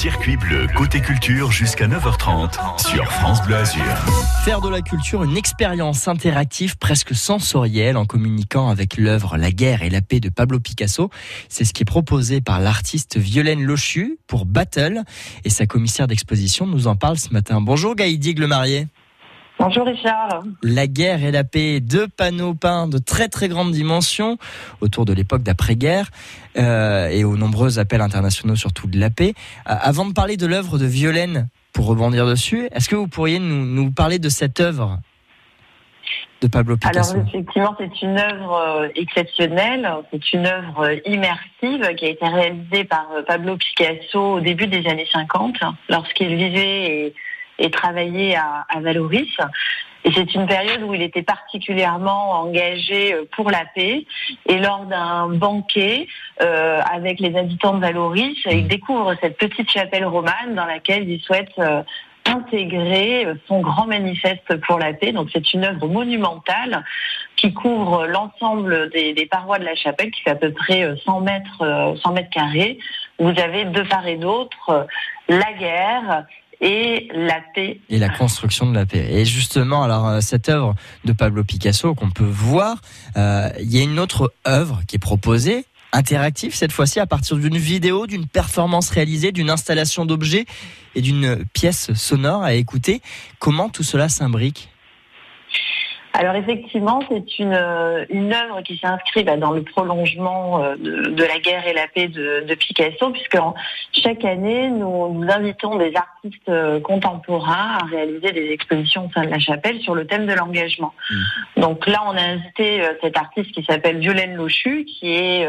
Circuit bleu côté culture jusqu'à 9h30 sur France Bleu Azur. Faire de la culture une expérience interactive presque sensorielle en communiquant avec l'œuvre La guerre et la paix de Pablo Picasso. C'est ce qui est proposé par l'artiste Violaine Lochu pour Battle et sa commissaire d'exposition nous en parle ce matin. Bonjour Gaïdi Marié. Bonjour Richard. La guerre et la paix, deux panneaux peints de très très grande dimension autour de l'époque d'après-guerre euh, et aux nombreux appels internationaux surtout de la paix. Euh, avant de parler de l'œuvre de Violaine, pour rebondir dessus, est-ce que vous pourriez nous, nous parler de cette œuvre de Pablo Picasso? Alors effectivement, c'est une œuvre euh, exceptionnelle, c'est une œuvre immersive qui a été réalisée par Pablo Picasso au début des années 50, lorsqu'il vivait et et travaillé à, à Valoris. Et c'est une période où il était particulièrement engagé euh, pour la paix. Et lors d'un banquet euh, avec les habitants de Valoris, il découvre cette petite chapelle romane dans laquelle il souhaite euh, intégrer son grand manifeste pour la paix. Donc c'est une œuvre monumentale qui couvre l'ensemble des, des, parois de la chapelle, qui fait à peu près 100 mètres, 100 mètres carrés. Vous avez de part et d'autre la guerre, et la paix. Et la construction de la paix. Et justement, alors euh, cette œuvre de Pablo Picasso qu'on peut voir, euh, il y a une autre œuvre qui est proposée interactive cette fois-ci à partir d'une vidéo, d'une performance réalisée, d'une installation d'objets et d'une pièce sonore à écouter. Comment tout cela s'imbrique? Alors effectivement, c'est une, euh, une œuvre qui s'inscrit bah, dans le prolongement euh, de, la guerre et la paix de, de Picasso, puisque chaque année, nous, nous, invitons des artistes euh, contemporains à réaliser des expositions au sein de la chapelle sur le thème de l'engagement. Mmh. Donc là, on a invité cet artiste qui s'appelle Violaine Lochu, qui est